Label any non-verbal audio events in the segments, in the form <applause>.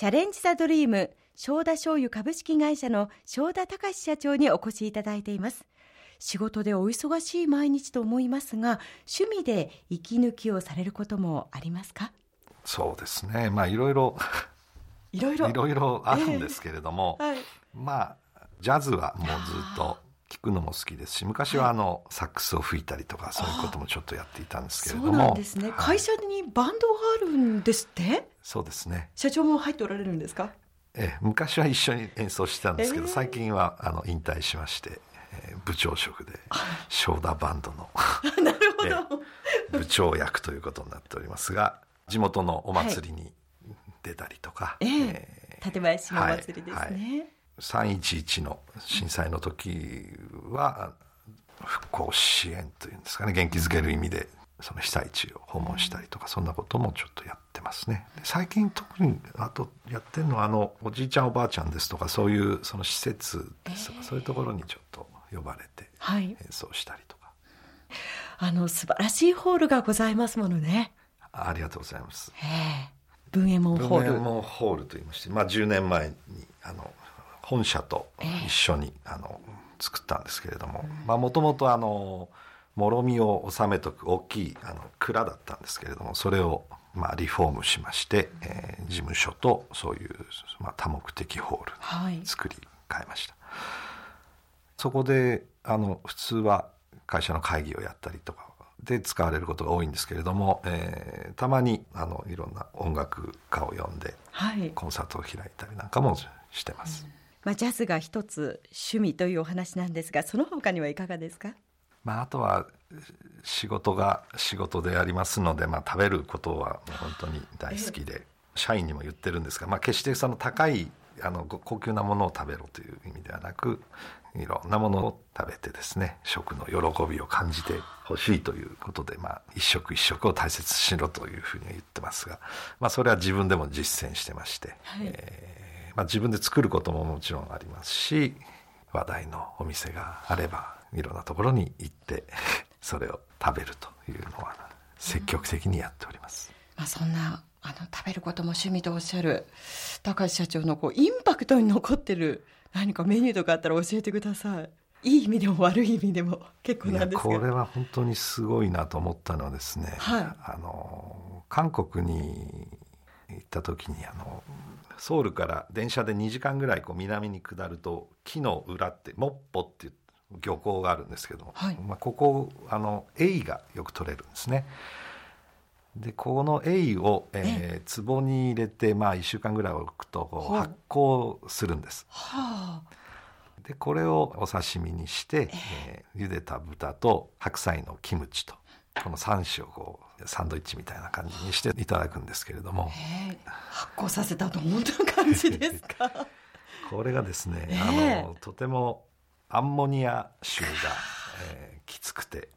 チャレンジザドリーム正田醤油株式会社の正田隆社長にお越しいただいています。仕事でお忙しい毎日と思いますが趣味で息抜きをされることもありますか？そうですね。まあいろいろいろいろ。<laughs> いろいろあるんですけれども、えーはい、まあジャズはもうずっと聞くのも好きですし昔はあの、はい、サックスを吹いたりとかそういうこともちょっとやっていたんですけれども。そうなんですね、はい、会社にバンドがあるんですって？そうですね。社長も入っておられるんですか？ええ、昔は一緒に演奏してたんですけど、えー、最近はあの引退しまして、えー、部長職で正田バンドのなるほど、えー、部長役ということになっておりますが地元のお祭りに出たりとか、はい、えー、館林のお祭りですね、はいはい311の震災の時は復興支援というんですかね元気づける意味でその被災地を訪問したりとかそんなこともちょっとやってますね。最近特にあとやってるのはあのおじいちゃんおばあちゃんですとかそういうその施設ですとか、えー、そういうところにちょっと呼ばれて演奏したりとか、はい、あの素晴らしいホールがございますものね。ありがとうございます。文右衛門ホール。文右衛門ホールと言いまして、まあ、10年前にあの本社と一緒に、あの作ったんですけれどももともとあのもろみを収めとく大きいあの蔵だったんですけれどもそれをまあリフォームしまして、えー、事務所とそういう、まあ、多目的ホールに作り変えました、はい、そこであの普通は会社の会議をやったりとかで使われることが多いんですけれども、えー、たまにあのいろんな音楽家を呼んで、はい、コンサートを開いたりなんかもしてます、うんまあ、ジャズが一つ趣味というお話なんですがその他にはいかがですか？まあ、あとは仕事が仕事でありますので、まあ、食べることは本当に大好きで、社員にも言ってるんですが、まあ、決してその高いあの高級なものを食べろという意味ではなくいろんなものを食べてですね食の喜びを感じてほしいということで、まあ、一食一食を大切にしろというふうに言ってますが、まあ、それは自分でも実践してまして、はい、えーまあ、自分で作ることももちろんありますし話題のお店があればいろんなところに行って <laughs> それを食べるというのは積極的にやっております。まあ、そんなあの食べることも趣味とおっしゃる高橋社長のこうインパクトに残ってる何かメニューとかあったら教えてください。いい意味でも悪い意味でも結構なんですこれは本当にすごいなと思ったのはですね、はい、あの韓国に行った時にあのソウルから電車で2時間ぐらいこう南に下ると木の裏ってモッポっていう漁港があるんですけども、はい、まあ、ここあのエイがよく取れるんですね。でこのエイを、えー、壺に入れて、まあ、1週間ぐらい置くと発酵するんです。はあ、でこれをお刺身にして、えー、茹でた豚と白菜のキムチとこの3種をこうサンドイッチみたいな感じにしていただくんですけれども。発酵させたと思った感じですか？<laughs> これがですね、あのとてもアンモニア臭が、えー、きつくて、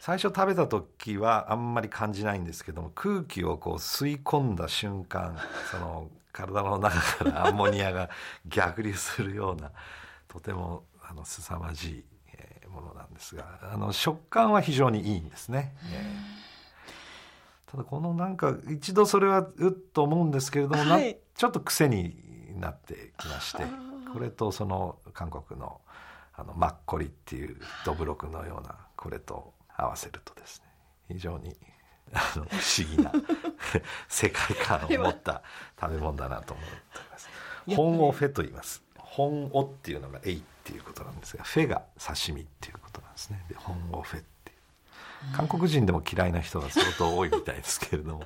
最初食べた時はあんまり感じないんですけども空気をこう吸い込んだ瞬間その体の中からアンモニアが逆流するようなとてもあの凄まじいものなんですがあの食感は非常にいいんですね。ただこのなんか一度それはうっと思うんですけれども、はい、ちょっと癖になってきましてこれとその韓国のあのマッコリっていうどぶろくのようなこれと合わせるとですね非常にあの不思議な <laughs> 世界観を持った食べ物だなと思っています。本オフェと言います。本オっていうのがエイっていうことなんですがフェが刺身っていうことなんですね。で本をフェっていう。韓国人でも嫌いな人が相当多いみたいですけれども。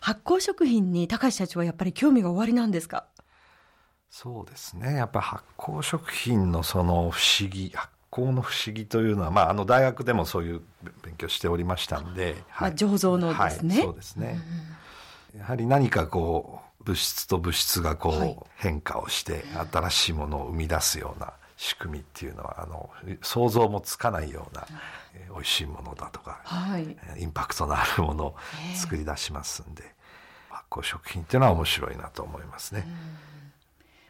発酵食品に高橋社長はやっぱり興味がおありなんですか？そうですね。やっぱり発酵食品のその不思議発酵の不思議というのは、まあ、あの大学でもそういう勉強しておりましたんで、まあ、醸造のですね、はい、そうですね、うん、やはり何かこう物質と物質がこう変化をして新しいものを生み出すような仕組みっていうのはあの想像もつかないような、えー、美味しいものだとか、はい、インパクトのあるものを作り出しますんで、発酵食品っていうのは面白いなと思いますね。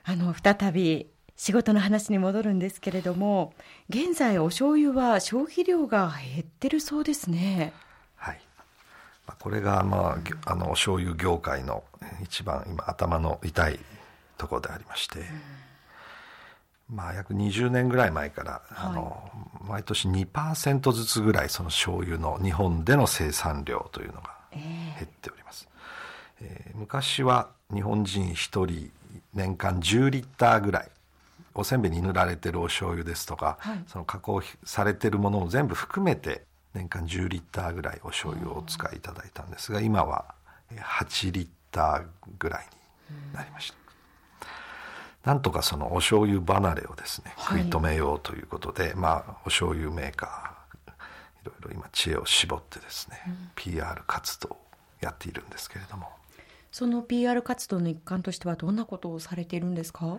あの再び仕事の話に戻るんですけれども現在お醤油は消費量が減ってるそうですね。はいこれが、まあ、あの醤油業界の一番今頭の痛いところでありまして、まあ、約20年ぐらい前から、はい、あの毎年2%ずつぐらいその醤油の日本での生産量というのが減っております、えー、えー、昔は日本人1人年間10リッターぐらいおせんべいに塗られてるお醤油ですとか、はい、その加工されてるものを全部含めて年間10リッターぐらいお醤油をお使いいただいたんですが今は8リッターぐらいになりました。なんとかそのお醤油離れをですね、食い止めようということで、まあお醤油メーカーいろいろ今知恵を絞ってですね、うん、PR 活動をやっているんですけれども。その PR 活動の一環としてはどんなことをされているんですか？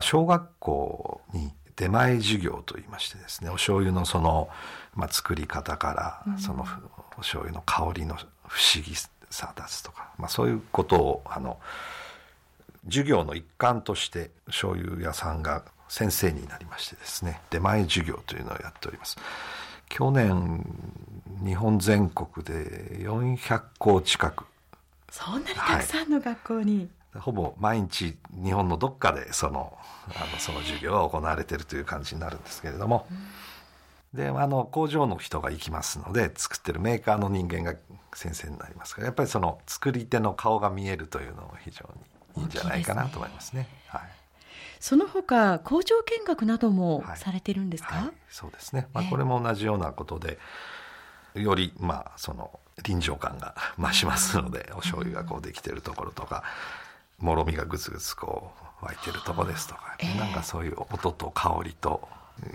小学校に出前授業といいましてですねお醤油のその、まあ、作り方から、そのお醤油の香りの不思議さ出すとか、まあ、そういうことをあの授業の一環として醤油屋さんが先生になりましてですね出前授業というのをやっております。去年日本全国で400校近く。そんなにたくさんの学校に、はい、ほぼ毎日日本のどっかでそのあのその授業が行われているという感じになるんですけれども、うん、であの工場の人が行きますので作ってるメーカーの人間が先生になりますからやっぱりその作り手の顔が見えるというのも非常にいいんじゃないかなと思いますね。すねはい、その他工場見学などもされてるんですか、はい。はい、そうですね、まあ、これも同じようなことで、えー、よりまあその臨場感が増しますので、お醤油がこうできてるところとか、もろみがぐつぐつこう湧いてるとこですとか、えー、なんかそういう音と香りと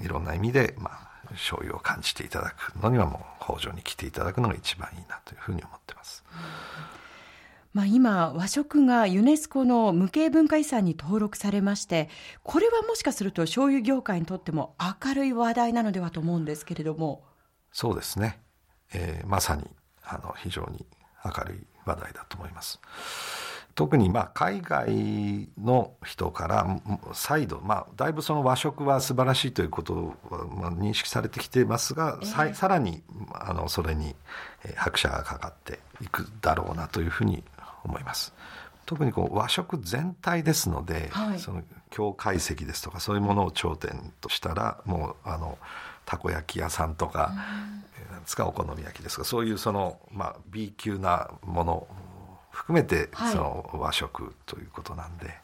いろんな意味でまあ醤油を感じていただくのにはもう工場に来ていただくのが一番いいなというふうに思ってます。うんまあ、今、和食がユネスコの無形文化遺産に登録されまして、これはもしかすると醤油業界にとっても明るい話題なのではと思うんですけれども。そうですね。えー、まさに、あの、非常に明るい話題だと思います。特にまあ海外の人から再度、まあ、だいぶその和食は素晴らしいということはまあ認識されてきていますが、えー、さらにあのそれに拍車がかかっていくだろうなというふうに思います。特にこう和食全体ですので、はい、その京懐石ですとかそういうものを頂点としたらもうあのたこ焼き屋さんとか、うん、なんですかお好み焼きですとかそういうその、まあ、B 級なもの含めてその和食ということなんで、はい、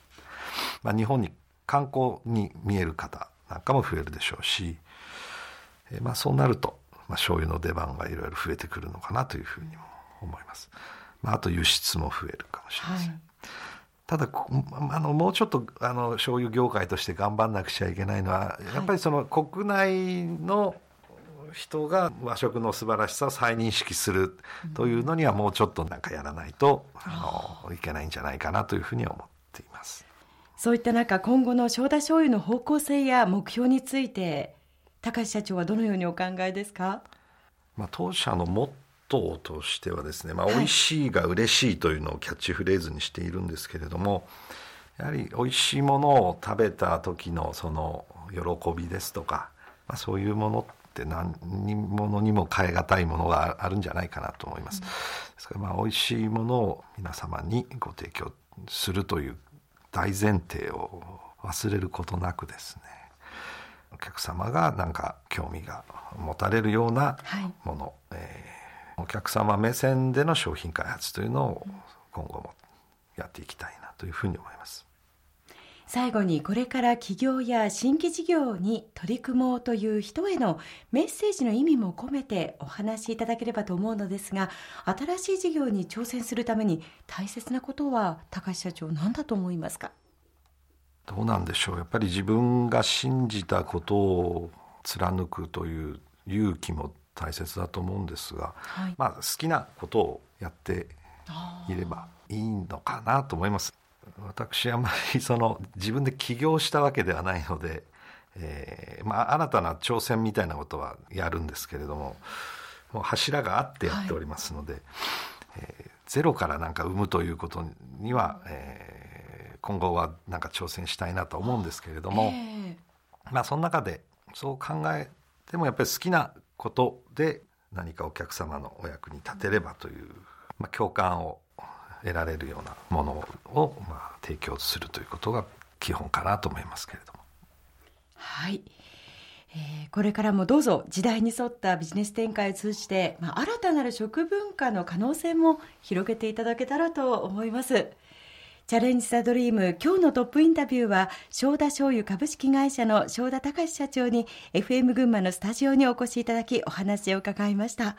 まあ、日本に観光に見える方なんかも増えるでしょうし、えまあ、そうなると、まあ、醤油の出番がいろいろ増えてくるのかなというふうにも思います。まあ、あと輸出も増えるかもしれません。はい、ただあのもうちょっとあの醤油業界として頑張んなくちゃいけないのは、やっぱりその国内の人が和食の素晴らしさを再認識するというのにはもうちょっとなんかやらないと、あのいけないんじゃないかなというふうに思っています。そういった中今後の正田醤油の方向性や目標について高橋社長はどのようにお考えですか、まあ、当社のモットーとしてはですね、まあ、美味しいが嬉しいというのをキャッチフレーズにしているんですけれども、やはり美味しいものを食べた時のその喜びですとか、まあ、そういうものって何者にも代え難いものがあるんじゃないかなと思います。ですからまあ美味しいものを皆様にご提供するという大前提を忘れることなくですねお客様がなんか興味が持たれるようなもの、はい、えーお客様目線での商品開発というのを今後もやっていきたいなというふうに思います。最後にこれから企業や新規事業に取り組もうという人へのメッセージの意味も込めてお話しいただければと思うのですが新しい事業に挑戦するために大切なことは高橋社長何だと思いますか？どうなんでしょう。やっぱり自分が信じたことを貫くという勇気も大切だと思うんですが、はい、まあ好きなことをやっていればいいのかなと思います。私あまりその自分で起業したわけではないので、えー、まあ新たな挑戦みたいなことはやるんですけれどももう柱があってやっておりますので、はい、えー、ゼロからなんか生むということには、えー、今後はなんか挑戦したいなと思うんですけれども、えー、まあその中でそう考えてもやっぱり好きなことで何かお客様のお役に立てればという、まあ、共感を得られるようなものを、まあ、提供するということが基本かなと思いますけれども。はい、えー、これからもどうぞ時代に沿ったビジネス展開を通じて、まあ、新たなる食文化の可能性も広げていただけたらと思います。チャレンジ・ザ・ドリーム今日のトップインタビューは正田醤油株式会社の正田隆社長に FM 群馬のスタジオにお越しいただきお話を伺いました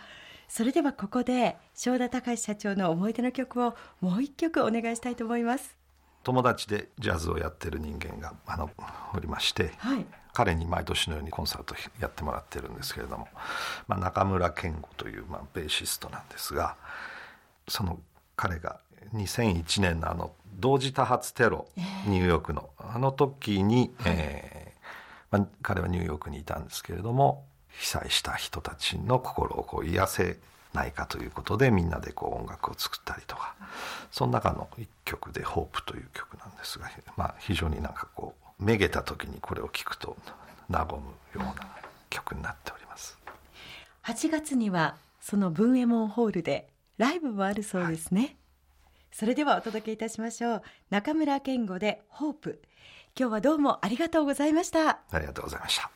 それではここで正田隆社長の思い出の曲をもう一曲お願いしたいと思います。友達でジャズをやってる人間があのおりまして、はい、彼に毎年のようにコンサートやってもらってるんですけれども、まあ、中村健吾という、まあ、ベーシストなんですがその彼が2001年のあの同時多発テロ、ニューヨークのあの時に、えーまあ、彼はニューヨークにいたんですけれども被災した人たちの心をこう癒せないかということでみんなでこう音楽を作ったりとか。その中の一曲で「ホープという曲なんですが、まあ、非常になんかこうめげた時にこれを聴くと和むような曲になっております。8月にはその文右衛門ホールでライブもあるそうですね、はい、それではお届けいたしましょう。中村健吾で「ホープ。今日はどうもありがとうございました。ありがとうございました